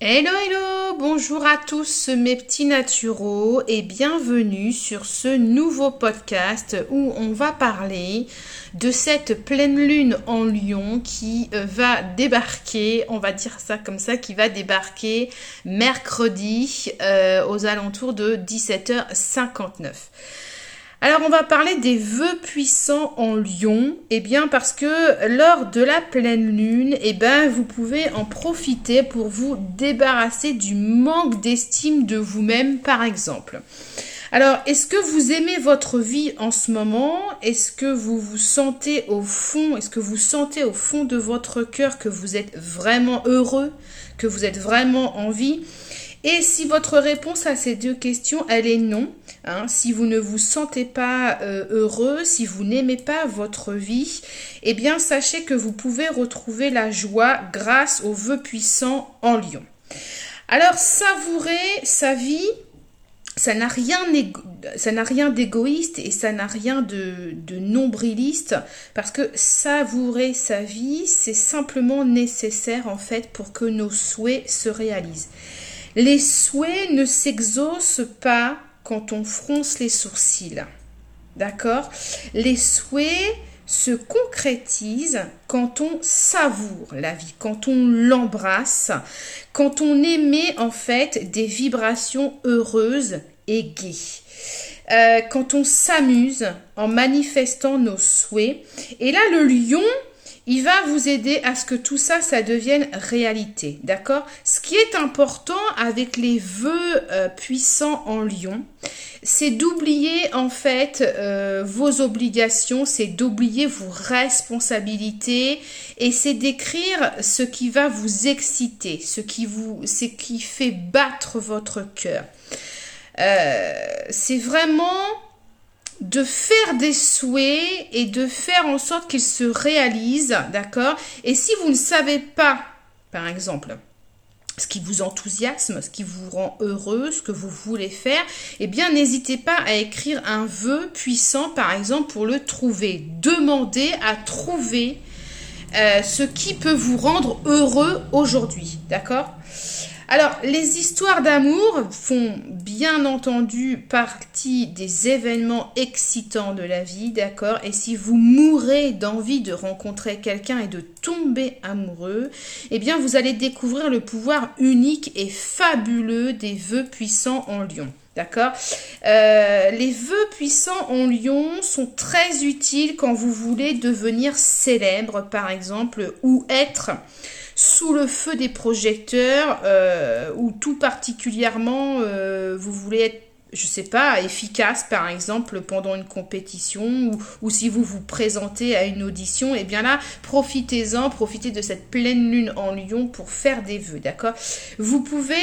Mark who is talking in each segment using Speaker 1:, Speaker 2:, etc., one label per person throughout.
Speaker 1: Hello hello, bonjour à tous mes petits naturaux et bienvenue sur ce nouveau podcast où on va parler de cette pleine lune en Lion qui euh, va débarquer, on va dire ça comme ça, qui va débarquer mercredi euh, aux alentours de 17h59. Alors on va parler des vœux puissants en lion, eh bien parce que lors de la pleine lune, eh ben vous pouvez en profiter pour vous débarrasser du manque d'estime de vous-même par exemple. Alors, est-ce que vous aimez votre vie en ce moment? Est-ce que vous vous sentez au fond, est-ce que vous sentez au fond de votre cœur que vous êtes vraiment heureux, que vous êtes vraiment en vie? Et si votre réponse à ces deux questions, elle est non, hein, si vous ne vous sentez pas euh, heureux, si vous n'aimez pas votre vie, eh bien sachez que vous pouvez retrouver la joie grâce aux vœux puissants en lion. Alors savourer sa vie, ça n'a rien, d'égoïste et ça n'a rien de, de nombriliste parce que savourer sa vie, c'est simplement nécessaire en fait pour que nos souhaits se réalisent. Les souhaits ne s'exaucent pas quand on fronce les sourcils. D'accord? Les souhaits se concrétisent quand on savoure la vie, quand on l'embrasse, quand on émet en fait des vibrations heureuses et gaies. Euh, quand on s'amuse en manifestant nos souhaits. Et là, le lion, il va vous aider à ce que tout ça, ça devienne réalité. D'accord? Ce qui est important avec les vœux euh, puissants en lion, c'est d'oublier en fait euh, vos obligations, c'est d'oublier vos responsabilités et c'est d'écrire ce qui va vous exciter, ce qui vous, ce qui fait battre votre cœur. Euh, c'est vraiment de faire des souhaits et de faire en sorte qu'ils se réalisent, d'accord? Et si vous ne savez pas, par exemple, ce qui vous enthousiasme, ce qui vous rend heureux, ce que vous voulez faire, eh bien n'hésitez pas à écrire un vœu puissant, par exemple, pour le trouver. Demandez à trouver euh, ce qui peut vous rendre heureux aujourd'hui, d'accord? Alors, les histoires d'amour font bien entendu partie des événements excitants de la vie, d'accord? Et si vous mourrez d'envie de rencontrer quelqu'un et de tomber amoureux, eh bien, vous allez découvrir le pouvoir unique et fabuleux des vœux puissants en lion. D'accord? Euh, Les vœux puissants en lion sont très utiles quand vous voulez devenir célèbre, par exemple, ou être sous le feu des projecteurs euh, ou tout particulièrement euh, vous voulez être je sais pas, efficace par exemple pendant une compétition ou, si vous vous présentez à une audition, et eh bien là, profitez-en, profitez de cette pleine lune en lion pour faire des vœux, d'accord? Vous pouvez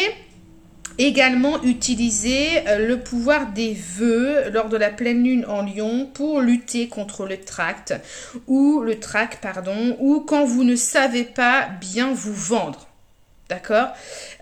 Speaker 1: Également utiliser euh, le pouvoir des vœux lors de la pleine lune en lion pour lutter contre le tract ou le trac pardon ou quand vous ne savez pas bien vous vendre. D'accord?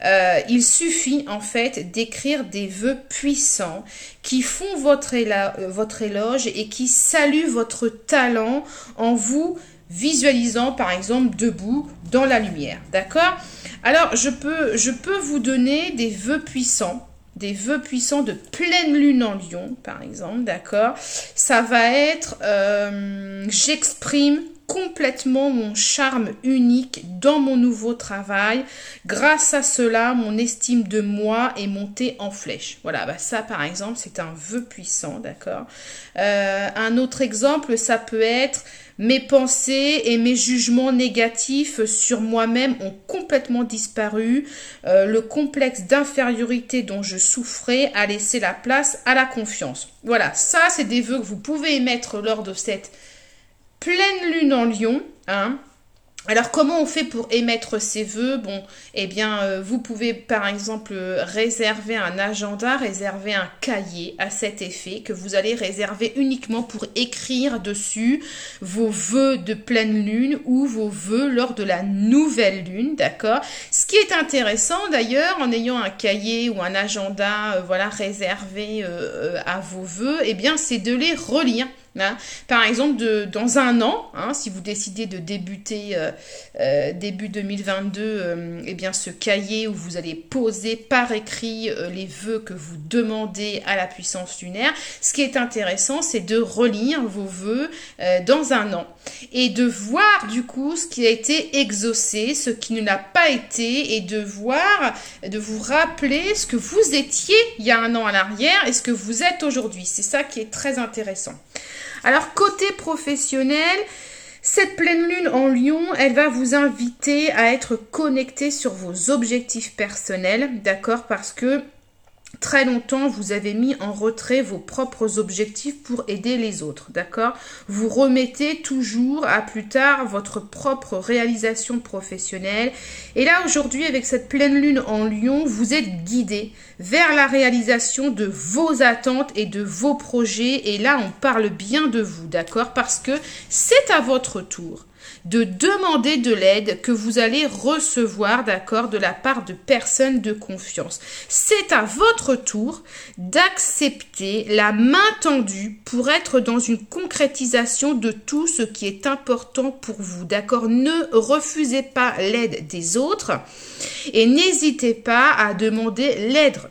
Speaker 1: Euh, Il suffit en fait d'écrire des vœux puissants qui font votre, euh, votre éloge et qui saluent votre talent en vous visualisant par exemple debout dans la lumière. D'accord? Alors je peux, vous donner des vœux puissants des vœux puissants de pleine lune en lion, par exemple, d'accord? Ça va être euh, j'exprime complètement mon charme unique dans mon nouveau travail. Grâce à cela, mon estime de moi est montée en flèche. Voilà, bah ça par exemple, c'est un vœu puissant, d'accord? Euh, Un autre exemple, ça peut être mes pensées et mes jugements négatifs sur moi-même ont complètement disparu. Euh, le complexe d'infériorité dont je souffrais a laissé la place à la confiance. Voilà, ça c'est des vœux que vous pouvez émettre lors de cette pleine lune en lion. Hein, alors comment on fait pour émettre ses vœux? Bon, eh bien, euh, vous pouvez par exemple réserver un agenda, réserver un cahier à cet effet que vous allez réserver uniquement pour écrire dessus vos vœux de pleine lune ou vos vœux lors de la nouvelle lune, d'accord? Ce qui est intéressant d'ailleurs en ayant un cahier ou un agenda, euh, voilà, réservé euh, à vos vœux, eh bien, c'est de les relire Hein. Par exemple, dans un an, hein, si vous décidez de débuter euh, euh, début 2022, euh, eh bien ce cahier où vous allez poser par écrit les vœux que vous demandez à la puissance lunaire, ce qui est intéressant, c'est de relire vos vœux dans un an et de voir du coup ce qui a été exaucé, ce qui ne l'a pas été, et de voir, de vous rappeler ce que vous étiez il y a un an à l'arrière et ce que vous êtes aujourd'hui. C'est ça qui est très intéressant. Alors côté professionnel, cette pleine lune en lion, elle va vous inviter à être connecté sur vos objectifs personnels, d'accord Parce que très longtemps, vous avez mis en retrait vos propres objectifs pour aider les autres, d'accord? Vous remettez toujours à plus tard votre propre réalisation professionnelle. Et là, aujourd'hui, avec cette pleine lune en lion, vous êtes guidé vers la réalisation de vos attentes et de vos projets. Et là, on parle bien de vous, d'accord? Parce que c'est à votre tour de demander de l'aide que vous allez recevoir, d'accord, de la part de personnes de confiance. C'est à votre tour d'accepter la main tendue pour être dans une concrétisation de tout ce qui est important pour vous, d'accord Ne refusez pas l'aide des autres et n'hésitez pas à demander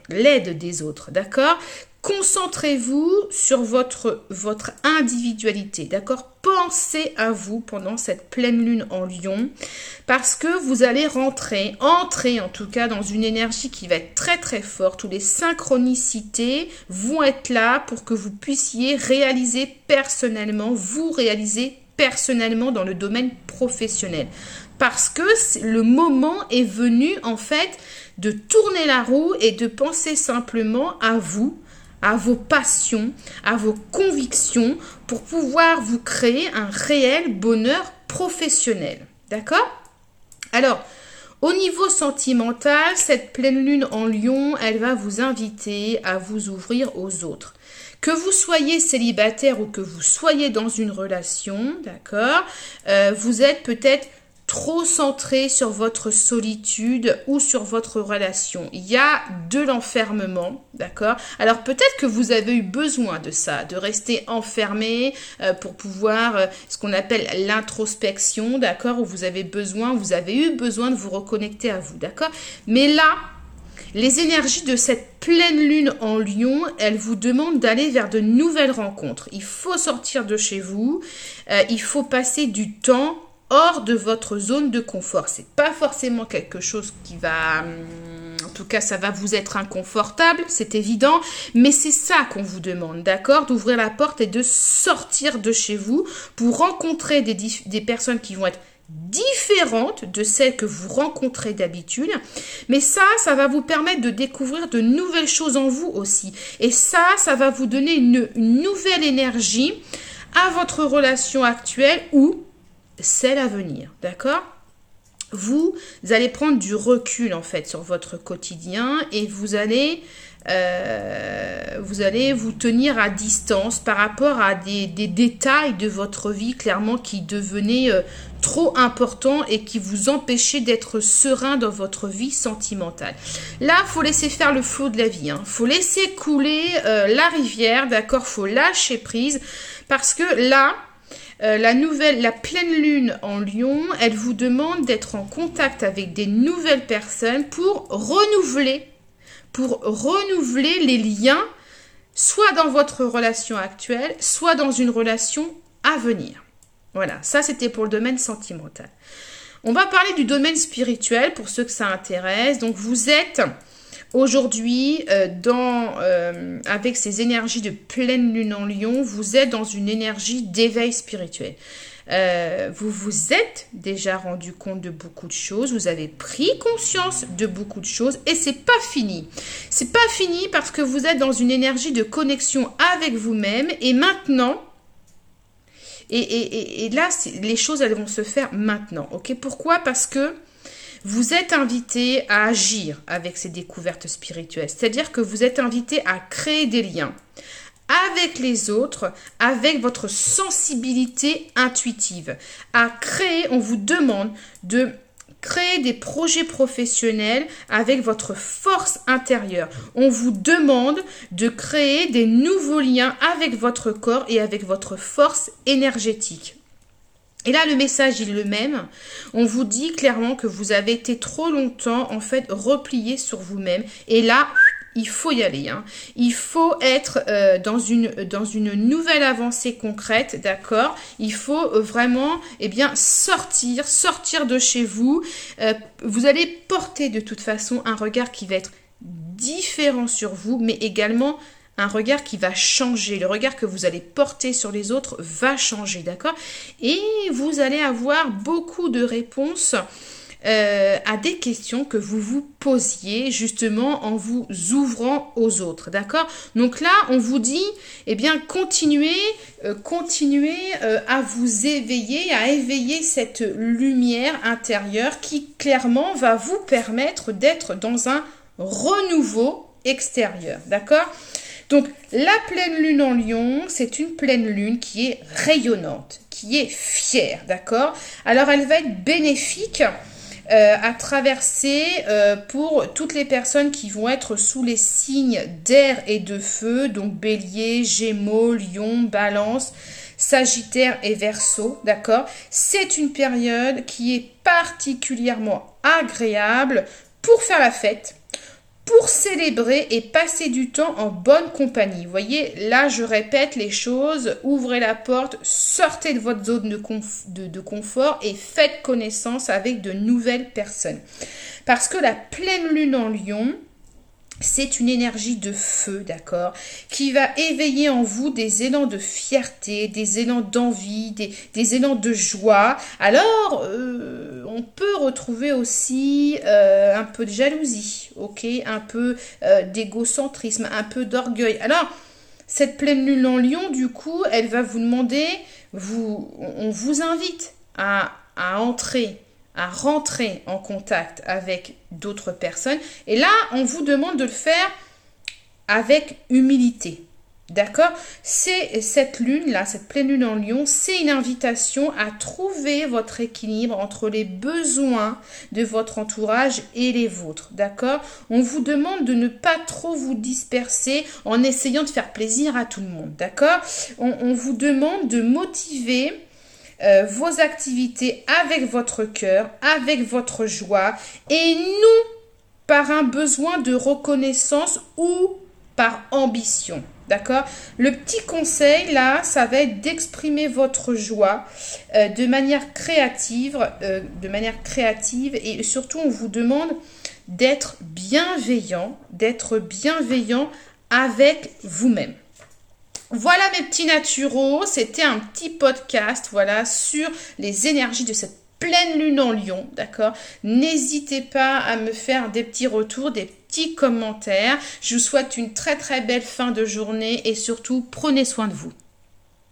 Speaker 1: l'aide, des autres, d'accord Concentrez-vous sur votre, votre individualité, d'accord? Pensez à vous pendant cette pleine lune en lion parce que vous allez rentrer, entrer en tout cas dans une énergie qui va être très très forte où les synchronicités vont être là pour que vous puissiez réaliser personnellement, vous réaliser personnellement dans le domaine professionnel. Parce que le moment est venu en fait de tourner la roue et de penser simplement à vous, à vos passions, à vos convictions pour pouvoir vous créer un réel bonheur professionnel. D'accord? Alors, au niveau sentimental, cette pleine lune en lion, elle va vous inviter à vous ouvrir aux autres. Que vous soyez célibataire ou que vous soyez dans une relation, d'accord, euh, vous êtes peut-être trop centré sur votre solitude ou sur votre relation. Il y a de l'enfermement, d'accord? Alors peut-être que vous avez eu besoin de ça, de rester enfermé euh, pour pouvoir, euh, ce qu'on appelle l'introspection, d'accord? Où vous avez besoin, vous avez eu besoin de vous reconnecter à vous, d'accord? Mais là, les énergies de cette pleine lune en lion, elles vous demandent d'aller vers de nouvelles rencontres. Il faut sortir de chez vous, euh, il faut passer du temps hors de votre zone de confort. C'est pas forcément quelque chose qui va hum, en tout cas, ça va vous être inconfortable, c'est évident, mais c'est ça qu'on vous demande, d'accord? D'ouvrir la porte et de sortir de chez vous pour rencontrer des, des personnes qui vont être différentes de celles que vous rencontrez d'habitude. Mais ça, ça va vous permettre de découvrir de nouvelles choses en vous aussi. Et ça, ça va vous donner une, une nouvelle énergie à votre relation actuelle ou c'est l'avenir, d'accord? Vous, allez prendre du recul en fait sur votre quotidien et vous allez, euh, vous tenir à distance par rapport à des, détails de votre vie clairement qui devenaient euh, trop importants et qui vous empêchaient d'être serein dans votre vie sentimentale. Là, faut laisser faire le flot de la vie. Hein. Faut laisser couler euh, la rivière, d'accord? Faut lâcher prise parce que là, euh, la nouvelle, la pleine lune en lion, elle vous demande d'être en contact avec des nouvelles personnes pour renouveler, pour renouveler les liens, soit dans votre relation actuelle, soit dans une relation à venir. Voilà, ça c'était pour le domaine sentimental. On va parler du domaine spirituel pour ceux que ça intéresse. Donc vous êtes Aujourd'hui, euh, euh, avec ces énergies de pleine lune en lion, vous êtes dans une énergie d'éveil spirituel. Euh, vous vous êtes déjà rendu compte de beaucoup de choses, vous avez pris conscience de beaucoup de choses et c'est pas fini. C'est pas fini parce que vous êtes dans une énergie de connexion avec vous-même et maintenant, et là, les choses elles vont se faire maintenant. Ok? Pourquoi? Parce que vous êtes invité à agir avec ces découvertes spirituelles. C'est-à-dire que vous êtes invité à créer des liens avec les autres, avec votre sensibilité intuitive. À créer, on vous demande de créer des projets professionnels avec votre force intérieure. On vous demande de créer des nouveaux liens avec votre corps et avec votre force énergétique. Et là, le message est le même. On vous dit clairement que vous avez été trop longtemps, en fait, replié sur vous-même. Et là, il faut y aller. Hein. Il faut être euh, dans, une, nouvelle avancée concrète, d'accord? Il faut euh, vraiment eh bien, sortir, sortir de chez vous. Euh, vous allez porter de toute façon un regard qui va être différent sur vous, mais également un regard qui va changer. Le regard que vous allez porter sur les autres va changer, d'accord? Et vous allez avoir beaucoup de réponses euh, à des questions que vous vous posiez justement en vous ouvrant aux autres, d'accord? Donc là, on vous dit, eh bien, continuez, euh, continuez euh, à vous éveiller, à éveiller cette lumière intérieure qui clairement va vous permettre d'être dans un renouveau extérieur, d'accord? Donc la pleine lune en lion, c'est une pleine lune qui est rayonnante, qui est fière, d'accord? Alors elle va être bénéfique euh, à traverser euh, pour toutes les personnes qui vont être sous les signes d'air et de feu, donc bélier, gémeaux, lion, balance, sagittaire et verseau, d'accord? C'est une période qui est particulièrement agréable pour faire la fête, pour célébrer et passer du temps en bonne compagnie. Vous voyez, là je répète les choses, ouvrez la porte, sortez de votre zone de, de, confort et faites connaissance avec de nouvelles personnes. Parce que la pleine lune en lion, c'est une énergie de feu, d'accord, qui va éveiller en vous des élans de fierté, des élans d'envie, des, élans de joie. Alors, euh, on peut retrouver aussi euh, un peu de jalousie, ok, un peu euh, d'égocentrisme, un peu d'orgueil. Alors, cette pleine lune en lion, du coup, elle va vous demander, vous, on vous invite à, à entrer à rentrer en contact avec d'autres personnes. Et là, on vous demande de le faire avec humilité. D'accord? C'est cette lune-là, cette pleine lune en lion, c'est une invitation à trouver votre équilibre entre les besoins de votre entourage et les vôtres. D'accord? On vous demande de ne pas trop vous disperser en essayant de faire plaisir à tout le monde. D'accord? On, on, vous demande de motiver euh, vos activités avec votre cœur, avec votre joie, et non par un besoin de reconnaissance ou par ambition. D'accord? Le petit conseil là, ça va être d'exprimer votre joie euh, de manière créative, euh, de manière créative et surtout on vous demande d'être bienveillant, d'être bienveillant avec vous-même. Voilà mes petits naturaux, c'était un petit podcast voilà sur les énergies de cette pleine lune en lion, d'accord? N'hésitez pas à me faire des petits retours, des petits commentaires. Je vous souhaite une très très belle fin de journée et surtout prenez soin de vous.